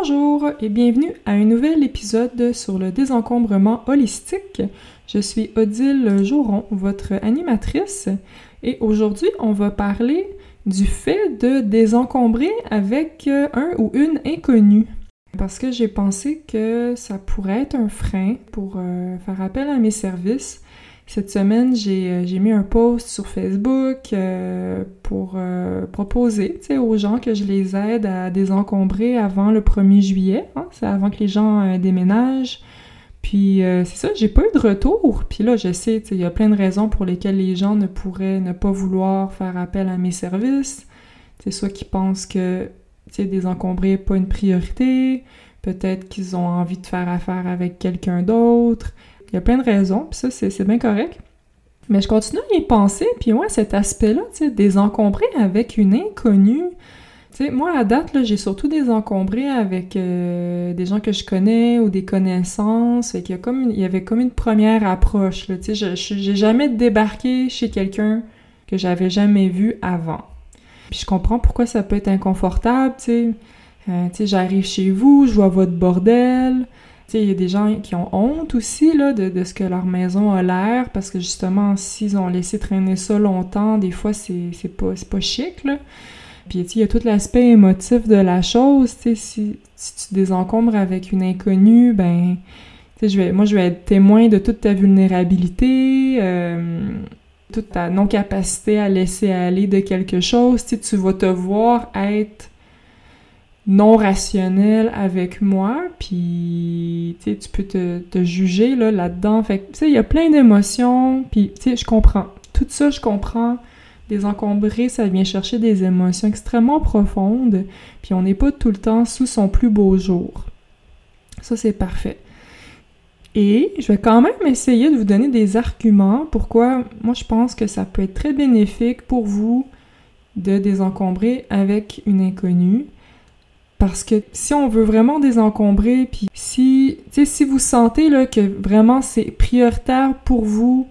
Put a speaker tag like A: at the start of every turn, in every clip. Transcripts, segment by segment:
A: Bonjour et bienvenue à un nouvel épisode sur le désencombrement holistique. Je suis Odile Jouron, votre animatrice, et aujourd'hui on va parler du fait de désencombrer avec un ou une inconnue. Parce que j'ai pensé que ça pourrait être un frein pour euh, faire appel à mes services cette semaine, euh, j'ai mis un post sur Facebook euh, pour euh, proposer aux gens que je les aide à désencombrer avant le 1er juillet. Hein, c'est avant que les gens déménagent. Puis c'est ça, j'ai pas eu de retour. Puis là, je sais, il y a plein de raisons pour lesquelles les gens ne pourraient ne pas vouloir faire appel à mes services. C'est soit qu'ils pensent que désencombrer n'est pas une priorité, peut-être qu'ils ont envie de faire affaire avec quelqu'un d'autre. Il y a plein de raisons, puis ça, c'est bien correct. Mais je continue à y penser, puis ouais, cet aspect-là, tu sais, désencombrer avec une inconnue. Tu sais, moi, à date, là, j'ai surtout désencombré avec euh, des gens que je connais ou des connaissances. Fait qu'il y, a comme il y avait comme une première approche, là. Tu sais, j'ai jamais débarqué chez quelqu'un que j'avais jamais vu avant. Puis je comprends pourquoi ça peut être inconfortable, tu sais. Euh, tu sais, j'arrive chez vous, je vois votre bordel, il y a des gens qui ont honte aussi là, de, ce que leur maison a l'air, parce que justement, s'ils ont laissé traîner ça longtemps, des fois, c'est pas, pas chic, là. Puis, il y a tout l'aspect émotif de la chose, si, si tu désencombres avec une inconnue, ben, je vais, moi, je vais être témoin de toute ta vulnérabilité, euh, toute ta non-capacité à laisser aller de quelque chose, tu vas te voir être non rationnel avec moi, puis tu peux te, juger là, là-dedans. Fait tu sais, il y a plein d'émotions, puis je comprends. Tout ça, je comprends. Désencombrer, ça vient chercher des émotions extrêmement profondes, puis on n'est pas tout le temps sous son plus beau jour. Ça, c'est parfait. Et je vais quand même essayer de vous donner des arguments pourquoi moi je pense que ça peut être très bénéfique pour vous de désencombrer avec une inconnue. Parce que si on veut vraiment désencombrer, puis si, si vous sentez là, que vraiment c'est prioritaire pour vous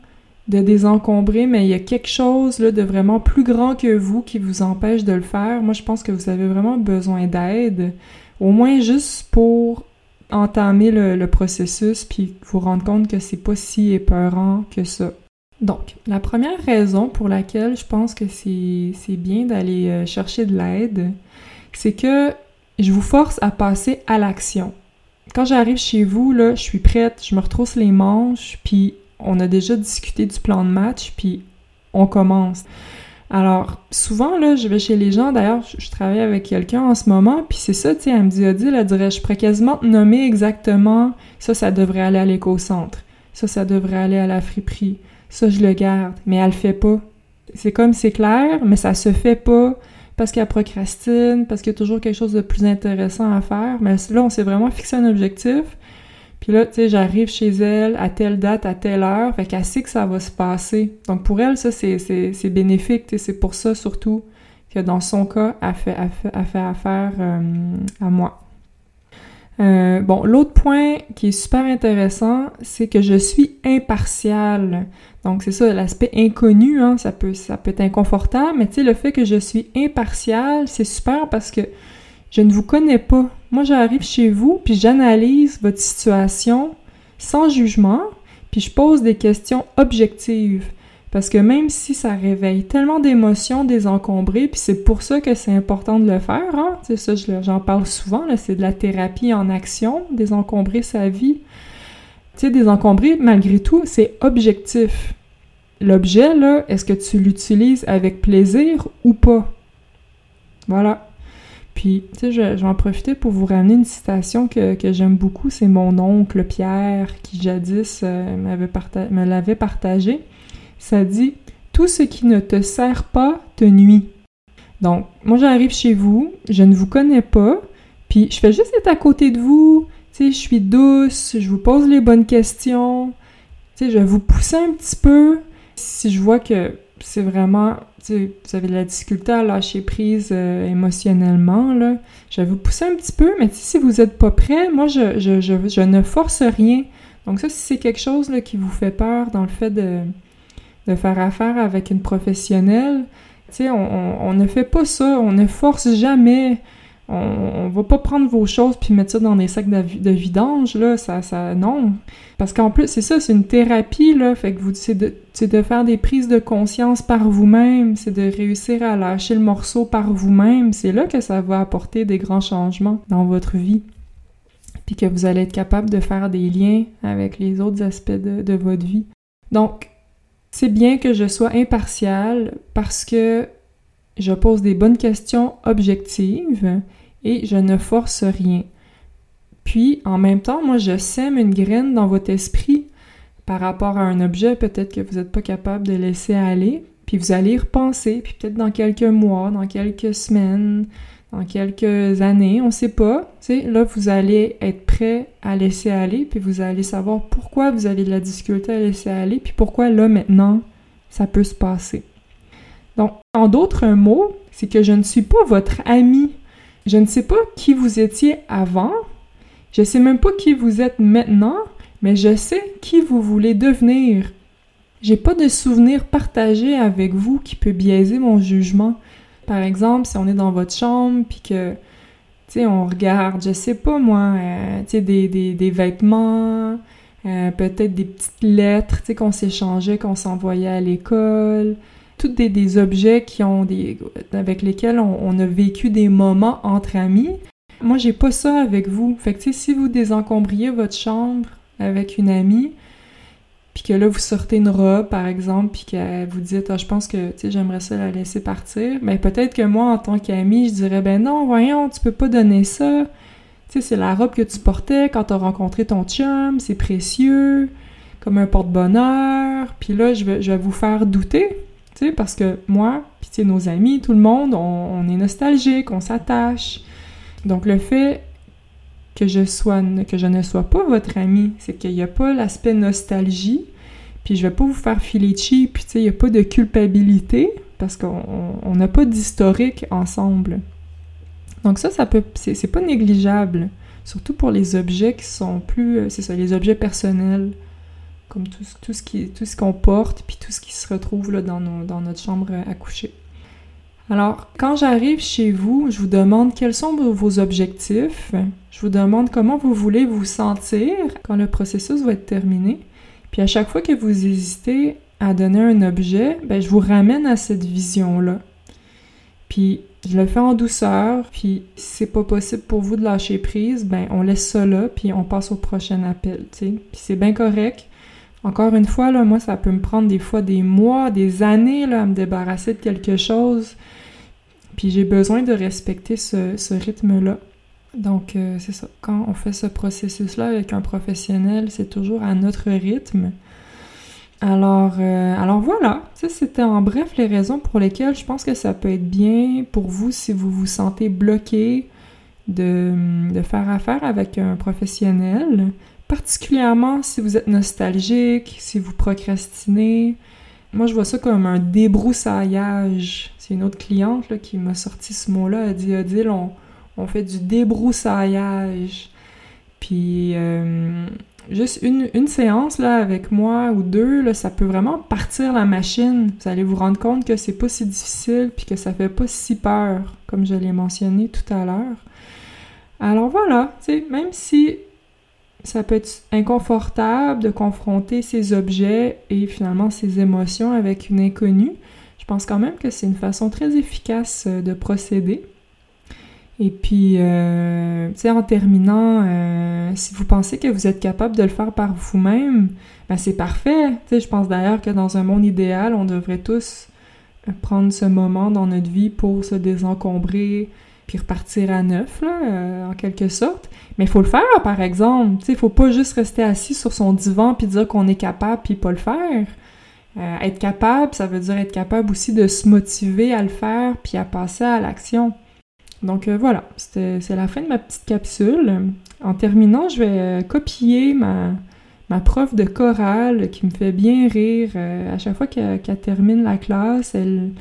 A: de désencombrer, mais il y a quelque chose là, de vraiment plus grand que vous qui vous empêche de le faire, moi je pense que vous avez vraiment besoin d'aide, au moins juste pour entamer le, processus puis vous rendre compte que c'est pas si épeurant que ça. Donc, la première raison pour laquelle je pense que c'est bien d'aller euh, chercher de l'aide, c'est que je vous force à passer à l'action. Quand j'arrive chez vous, là, je suis prête, je me retrousse les manches, puis on a déjà discuté du plan de match, puis on commence. Alors, souvent, là, je vais chez les gens, d'ailleurs, je, travaille avec quelqu'un en ce moment, puis c'est ça, tu sais, elle me dit, Odile, elle dirait, je pourrais quasiment nommer exactement, ça, ça devrait aller à l'éco-centre, ça, ça devrait aller à la friperie, ça, je le garde, mais elle le fait pas. C'est comme, c'est clair, mais ça se fait pas, parce qu'elle procrastine, parce qu'il y a toujours quelque chose de plus intéressant à faire. Mais là, on s'est vraiment fixé un objectif. Puis là, tu sais, j'arrive chez elle à telle date, à telle heure, fait qu'elle sait que ça va se passer. Donc pour elle, ça, c'est bénéfique, c'est pour ça surtout que dans son cas, elle fait, elle fait, affaire euh, à moi. Euh, bon, l'autre point qui est super intéressant, c'est que je suis impartiale. Donc c'est ça, l'aspect inconnu, hein, ça, peut, ça peut être inconfortable, mais tu sais, le fait que je suis impartiale, c'est super parce que je ne vous connais pas. Moi, j'arrive chez vous, puis j'analyse votre situation sans jugement, puis je pose des questions objectives. Parce que même si ça réveille tellement d'émotions désencombrées, puis c'est pour ça que c'est important de le faire, hein, sais, ça, j'en parle souvent, c'est de la thérapie en action, désencombrer sa vie. Tu sais, désencombrer, malgré tout, c'est objectif. L'objet, là, est-ce que tu l'utilises avec plaisir ou pas? Voilà. Puis, tu sais, je, vais en profiter pour vous ramener une citation que, j'aime beaucoup. C'est mon oncle Pierre qui jadis euh, me l'avait partagé. Ça dit Tout ce qui ne te sert pas te nuit. Donc, moi, j'arrive chez vous, je ne vous connais pas, puis je fais juste être à côté de vous, tu sais, je suis douce, je vous pose les bonnes questions, tu sais, je vais vous pousser un petit peu. Si je vois que c'est vraiment, tu sais, vous avez de la difficulté à lâcher prise euh, émotionnellement, là, je vais vous pousser un petit peu, mais si vous n'êtes pas prêt, moi, je, ne force rien. Donc ça, si c'est quelque chose qui vous fait peur dans le fait de, de faire affaire avec une professionnelle, tu sais, on, ne fait pas ça, on ne force jamais. On, va pas prendre vos choses puis mettre ça dans des sacs de, vidange, là, ça, ça, non. Parce qu'en plus, c'est ça, c'est une thérapie, là, fait que vous, c'est de, faire des prises de conscience par vous-même, c'est de réussir à lâcher le morceau par vous-même, c'est là que ça va apporter des grands changements dans votre vie. Puis que vous allez être capable de faire des liens avec les autres aspects de votre vie. Donc, c'est bien que je sois impartiale parce que je pose des bonnes questions objectives et je ne force rien. Puis, en même temps, moi, je sème une graine dans votre esprit par rapport à un objet peut-être que vous n'êtes pas capable de laisser aller, puis vous allez y repenser, puis peut-être dans quelques mois, dans quelques semaines, dans quelques années, on ne sait pas. Tu sais, là, vous allez être prêt à laisser aller, puis vous allez savoir pourquoi vous avez de la difficulté à laisser aller, puis pourquoi là, maintenant, ça peut se passer. Donc, en d'autres mots, c'est que je ne suis pas votre ami. Je ne sais pas qui vous étiez avant. Je ne sais même pas qui vous êtes maintenant, mais je sais qui vous voulez devenir. J'ai pas de souvenir partagé avec vous qui peut biaiser mon jugement. Par exemple, si on est dans votre chambre puis que tu sais, on regarde, je sais pas moi, euh, tu sais, des, vêtements, euh, peut-être des petites lettres, tu sais, qu'on s'échangeait, qu'on s'envoyait à l'école, toutes des, objets qui ont avec lesquels on, a vécu des moments entre amis. Moi, j'ai pas ça avec vous. Fait que, si vous désencombriez votre chambre avec une amie, puis que là, vous sortez une robe, par exemple, puis que vous dites, ah, je pense que, tu sais, j'aimerais ça la laisser partir, mais peut-être que moi, en tant qu'amie, je dirais, ben non, voyons, tu peux pas donner ça. Tu sais, c'est la robe que tu portais quand t'as rencontré ton chum, c'est précieux, comme un porte-bonheur, puis là, je vais, je vais vous faire douter, parce que moi, puis nos amis, tout le monde, on, est nostalgique, on s'attache. Donc le fait que je que je ne sois pas votre ami, c'est qu'il n'y a pas l'aspect nostalgie, puis je vais pas vous faire filer cheap, puis tu sais, il n'y a pas de culpabilité, parce qu'on n'a pas d'historique ensemble. Donc ça, ça peut, c'est pas négligeable, surtout pour les objets qui sont plus, euh, c'est ça, les objets personnels comme tout, ce qui tout qu'on porte puis tout ce qui se retrouve dans notre chambre à coucher. Alors, quand j'arrive chez vous, je vous demande quels sont vos objectifs, je vous demande comment vous voulez vous sentir quand le processus va être terminé. Puis à chaque fois que vous hésitez à donner un objet, ben, je vous ramène à cette vision-là. Puis je le fais en douceur, puis si c'est pas possible pour vous de lâcher prise, ben on laisse ça là, puis on passe au prochain appel, tu sais. Puis c'est bien correct. Encore une fois, là, moi, ça peut me prendre des fois des mois, des années là, à me débarrasser de quelque chose. Puis j'ai besoin de respecter ce, rythme-là. Donc, euh, c'est ça. Quand on fait ce processus-là avec un professionnel, c'est toujours à notre rythme. Alors, euh, alors voilà, ça c'était en bref les raisons pour lesquelles je pense que ça peut être bien pour vous si vous vous sentez bloqué de faire affaire avec un professionnel particulièrement si vous êtes nostalgique, si vous procrastinez. Moi, je vois ça comme un débroussaillage. C'est une autre cliente qui m'a sorti ce mot-là. Elle dit Odile, on, on fait du débroussaillage. Puis, euh, juste une, une, séance là, avec moi ou deux, là, ça peut vraiment partir la machine. Vous allez vous rendre compte que c'est pas si difficile puis que ça fait pas si peur, comme je l'ai mentionné tout à l'heure. Alors voilà, même si ça peut être inconfortable de confronter ces objets et finalement ces émotions avec une inconnue. Je pense quand même que c'est une façon très efficace euh, de procéder. Et puis, euh, tu sais, en terminant, euh, si vous pensez que vous êtes capable de le faire par vous-même, ben c'est parfait. Tu sais, je pense d'ailleurs que dans un monde idéal, on devrait tous prendre ce moment dans notre vie pour se désencombrer, puis repartir à neuf, là, en quelque sorte. Mais il faut le faire, par exemple. Il faut pas juste rester assis sur son divan puis dire qu'on est capable puis pas le faire. Euh, être capable, ça veut dire être capable aussi de se motiver à le faire puis à passer à l'action. Donc euh, voilà, c'est la fin de ma petite capsule. En terminant, je vais euh, copier ma, ma prof de chorale qui me fait bien rire. à chaque fois qu'elle termine la classe, elle,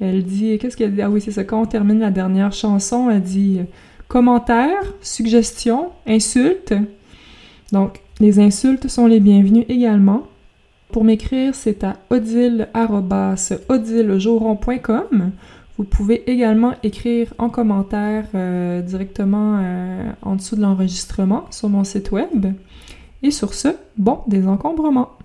A: elle dit... Qu'est-ce qu'elle dit? Ah oui, c'est ça. Quand on termine la dernière chanson, elle dit commentaires, suggestions, insultes. Donc, les insultes sont les bienvenues également. Pour m'écrire, c'est à odile.odilejauron.com. Vous pouvez également écrire en commentaire euh, directement euh, en dessous de l'enregistrement sur mon site web. Et sur ce, bon désencombrement!